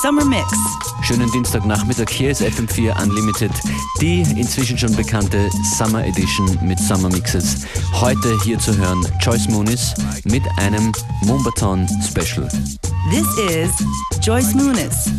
Summer Mix. Schönen Dienstagnachmittag, hier ist FM4 Unlimited, die inzwischen schon bekannte Summer Edition mit Summer Mixes. Heute hier zu hören Joyce Moonis mit einem Mombaton Special. This is Joyce Moonis.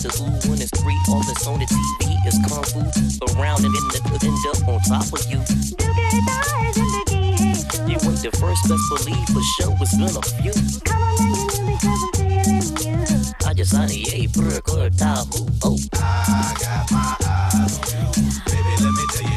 to who when it's free. All on the TV is kung fu. Around and end end up on top of you. You ain't the first, best believe for sure it's been a few. Come on, you I. I just honey, for a good time. Oh, I got my eyes on you. Baby, let me tell you.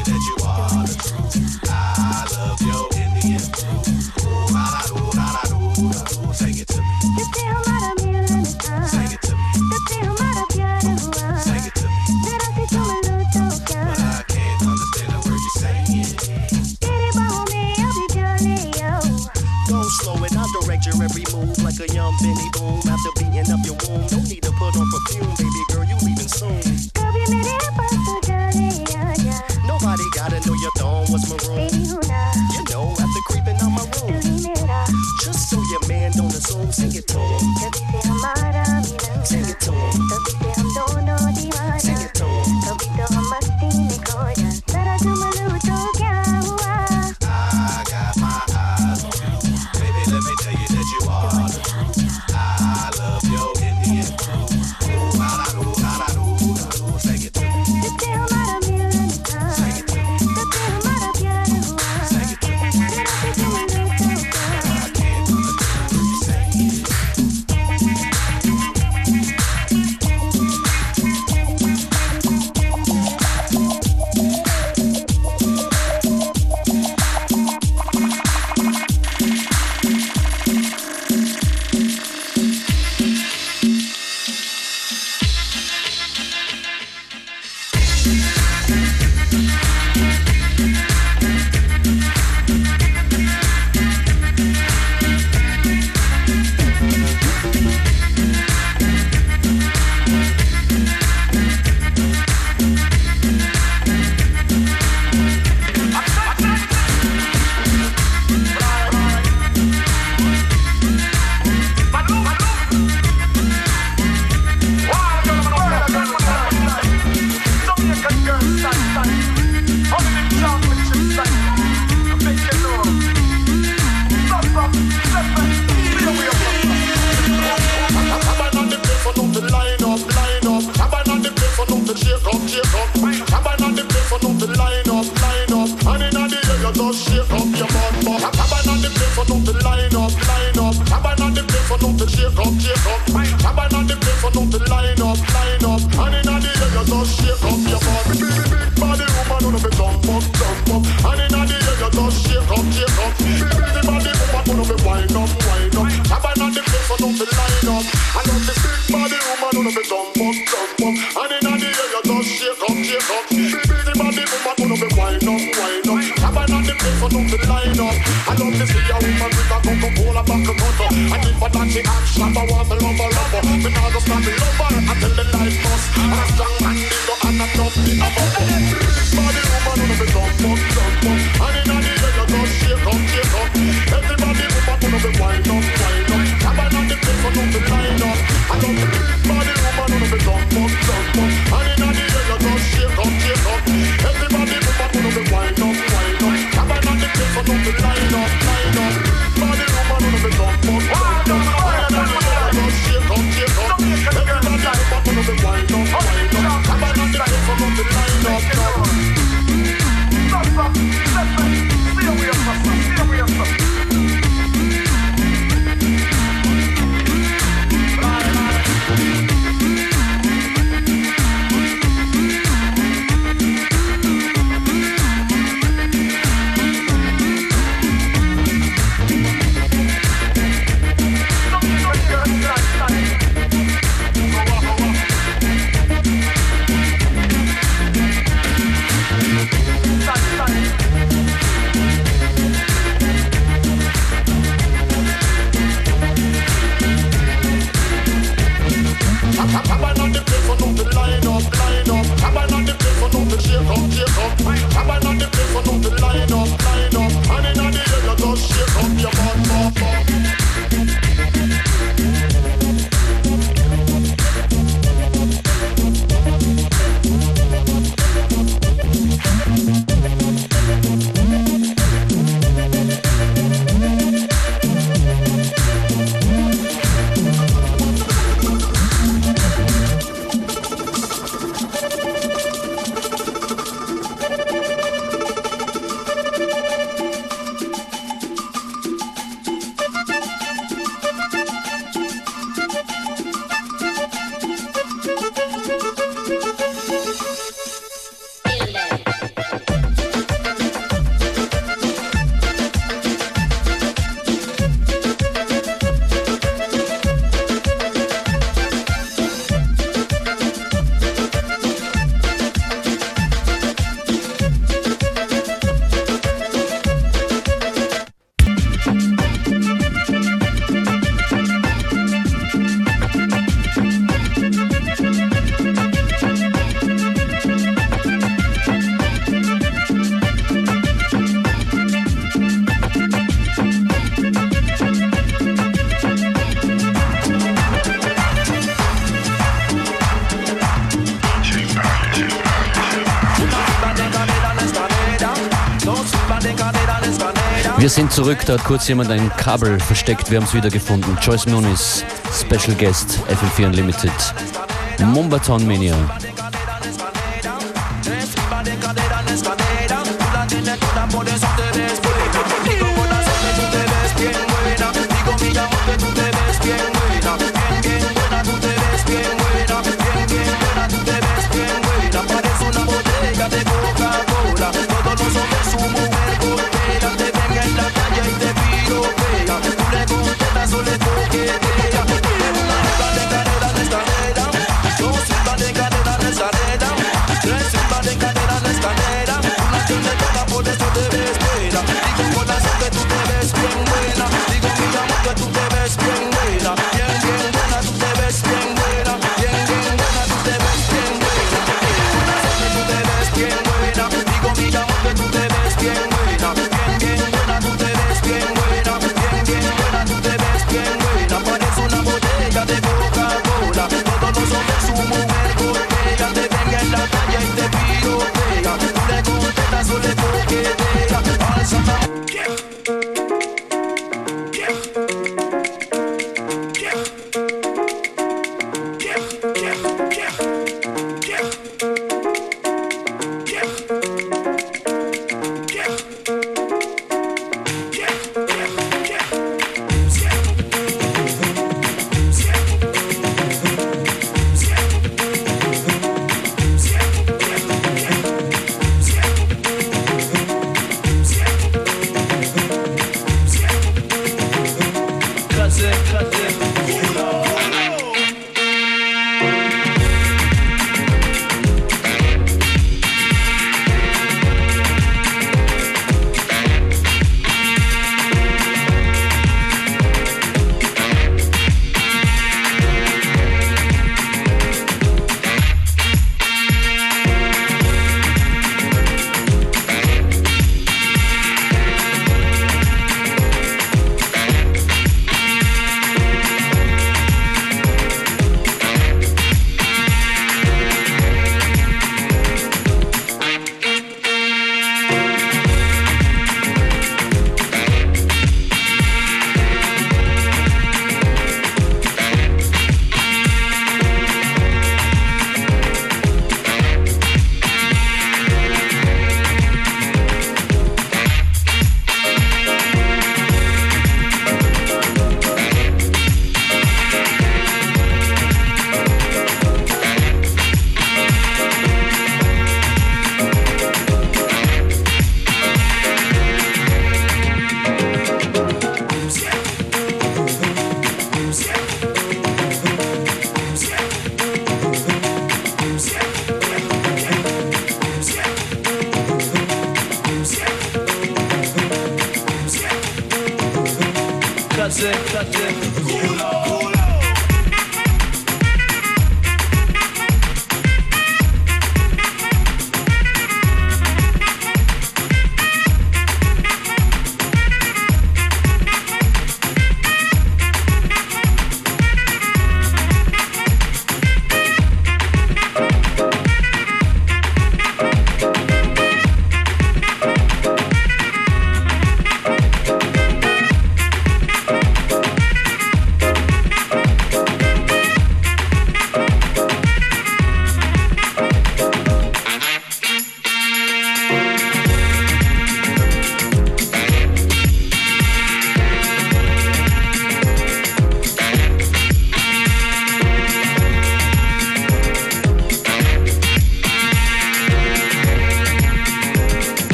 I keep a dancing action, I want to love a love. Me now just can't love. zurück, da hat kurz jemand ein Kabel versteckt, wir haben es wiedergefunden. Joyce Nunes, Special Guest, FM4 Unlimited. Mombaton Mania. Digo. prazer, prazer.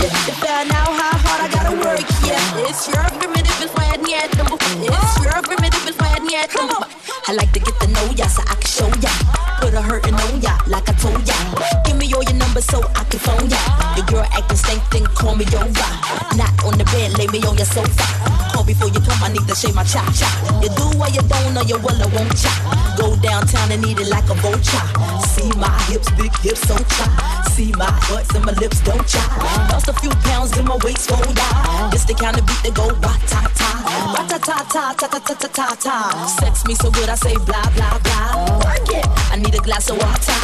I yeah. It's your. It's wet I like to get to know ya so I can show ya. Put a hurtin' on ya like I told ya. Give me all your number so I can phone ya. The girl then call me over. Not on the bed, lay me on your sofa. I need to shave my chop chop. You do what you don't, or you will or won't chop. Go downtown and eat it like a vulture. See my hips, big hips, so chop. See my butts and my lips, don't chop. Lost a few pounds in my waist, fold out. Just the kind of beat that go ta ta, ta ta ta ta ta ta ta ta ta. Sex me so good, I say blah blah blah. Work it need a glass of water.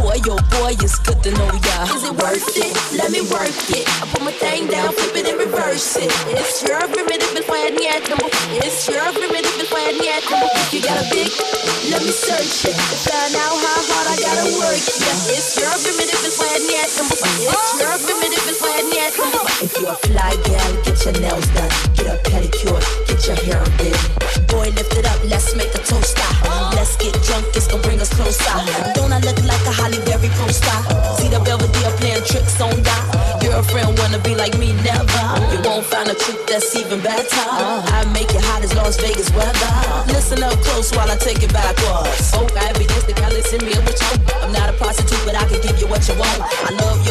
Boy, oh boy, it's good to know ya. Is it worth it? Let me work it. I put my thing down, flip it and reverse it. It's your primitive, it's why I need it. It's your primitive, it's why I need it. You got a big, let me search it. Find out how hard I gotta work it. It's your primitive, it's why I need it. It's your primitive, it's why I need it. If you're a fly gal, get your nails done. Get a pedicure, get your hair did. Boy, lift it up, let's make a toast out the side. Don't I look like a Halle Berry pop star? See the Belvedere playing tricks on God. Girlfriend wanna be like me, never. You won't find a trick that's even better. I make it hot as Las Vegas weather. Listen up close while I take it backwards. Oh, I be just the guy, listen me a you. I'm not a prostitute, but I can give you what you want. I love you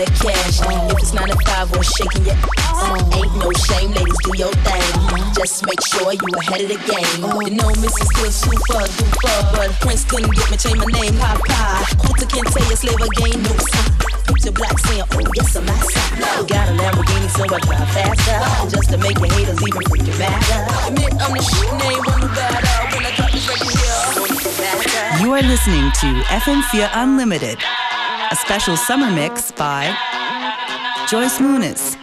that cash. If it's nine to five, we're shaking it. ass. Ain't no shame, ladies, do your thing. Just make sure you ahead of the game. You know, Missy still super duper, but Prince couldn't get me change my name, high pie. Hooter can't tell you slave again, no sign to black saying, oh, yes, I'm outside. No. Got a Lamborghini, so I drive faster. Whoa. Just to make your haters even freaking madder. Admit I'm the shit name, one better. When I drop this record here, You are listening to FM4 Unlimited special summer mix by Joyce Muniz.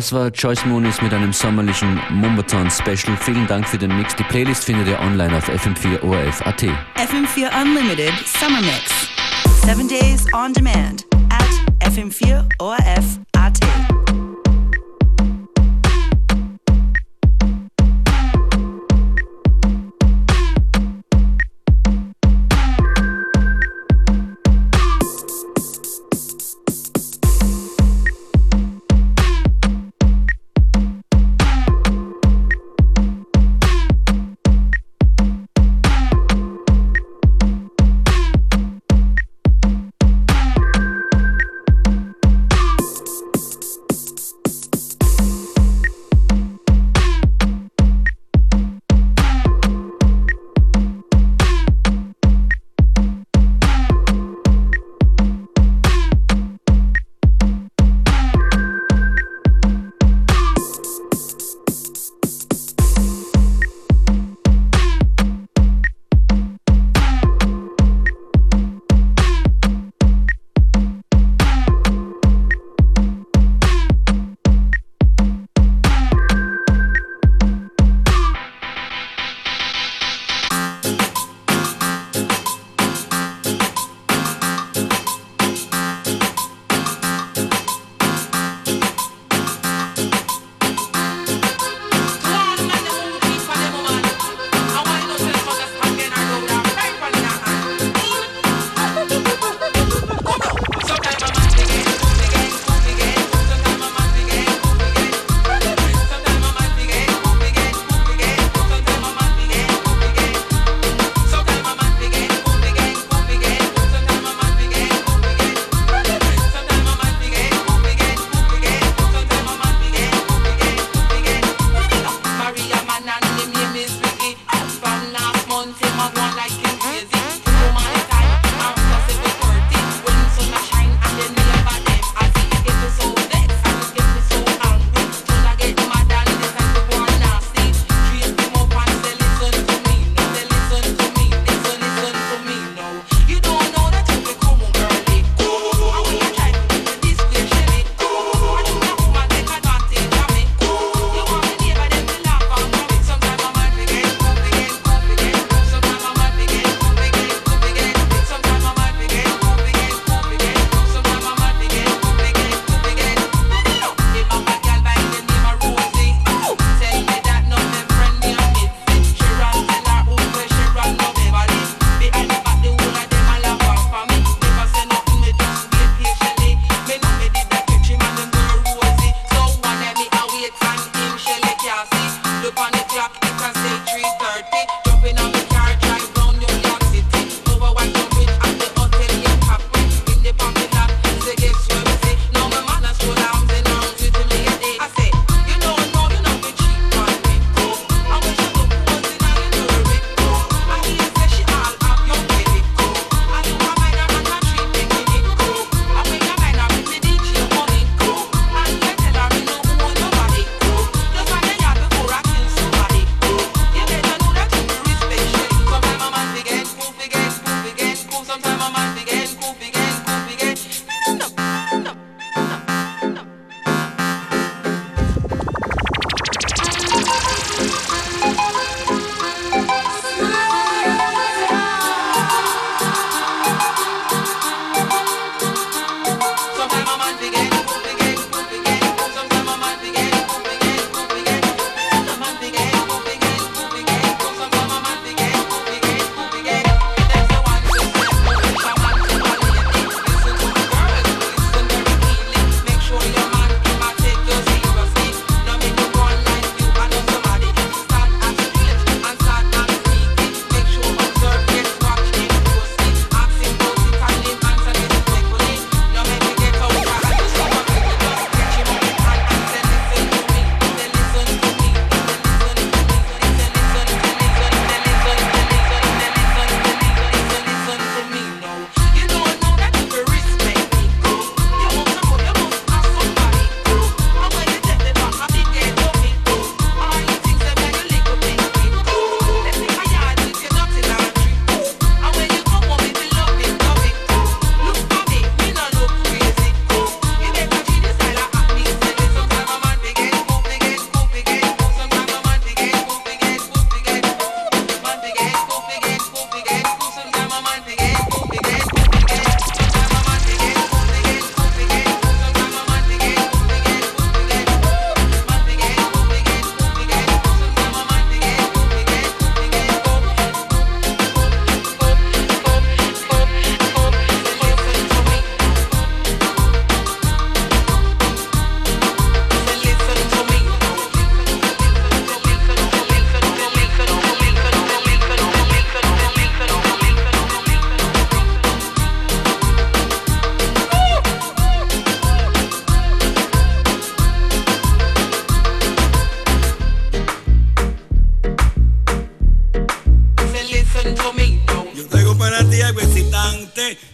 Das war Joyce Moonis mit einem sommerlichen Mumbaton Special. Vielen Dank für den Mix. Die Playlist findet ihr online auf FM4 ORF.at. FM4 Unlimited Summer Mix. Seven days on demand at FM4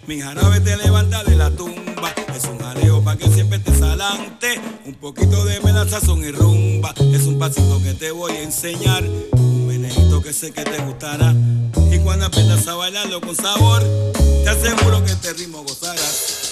Mi jarabe te levanta de la tumba. Es un jaleo para que siempre te salante. Un poquito de son y rumba. Es un pasito que te voy a enseñar. Un menejito que sé que te gustará. Y cuando aprendas a bailarlo con sabor, te aseguro que este ritmo gozarás.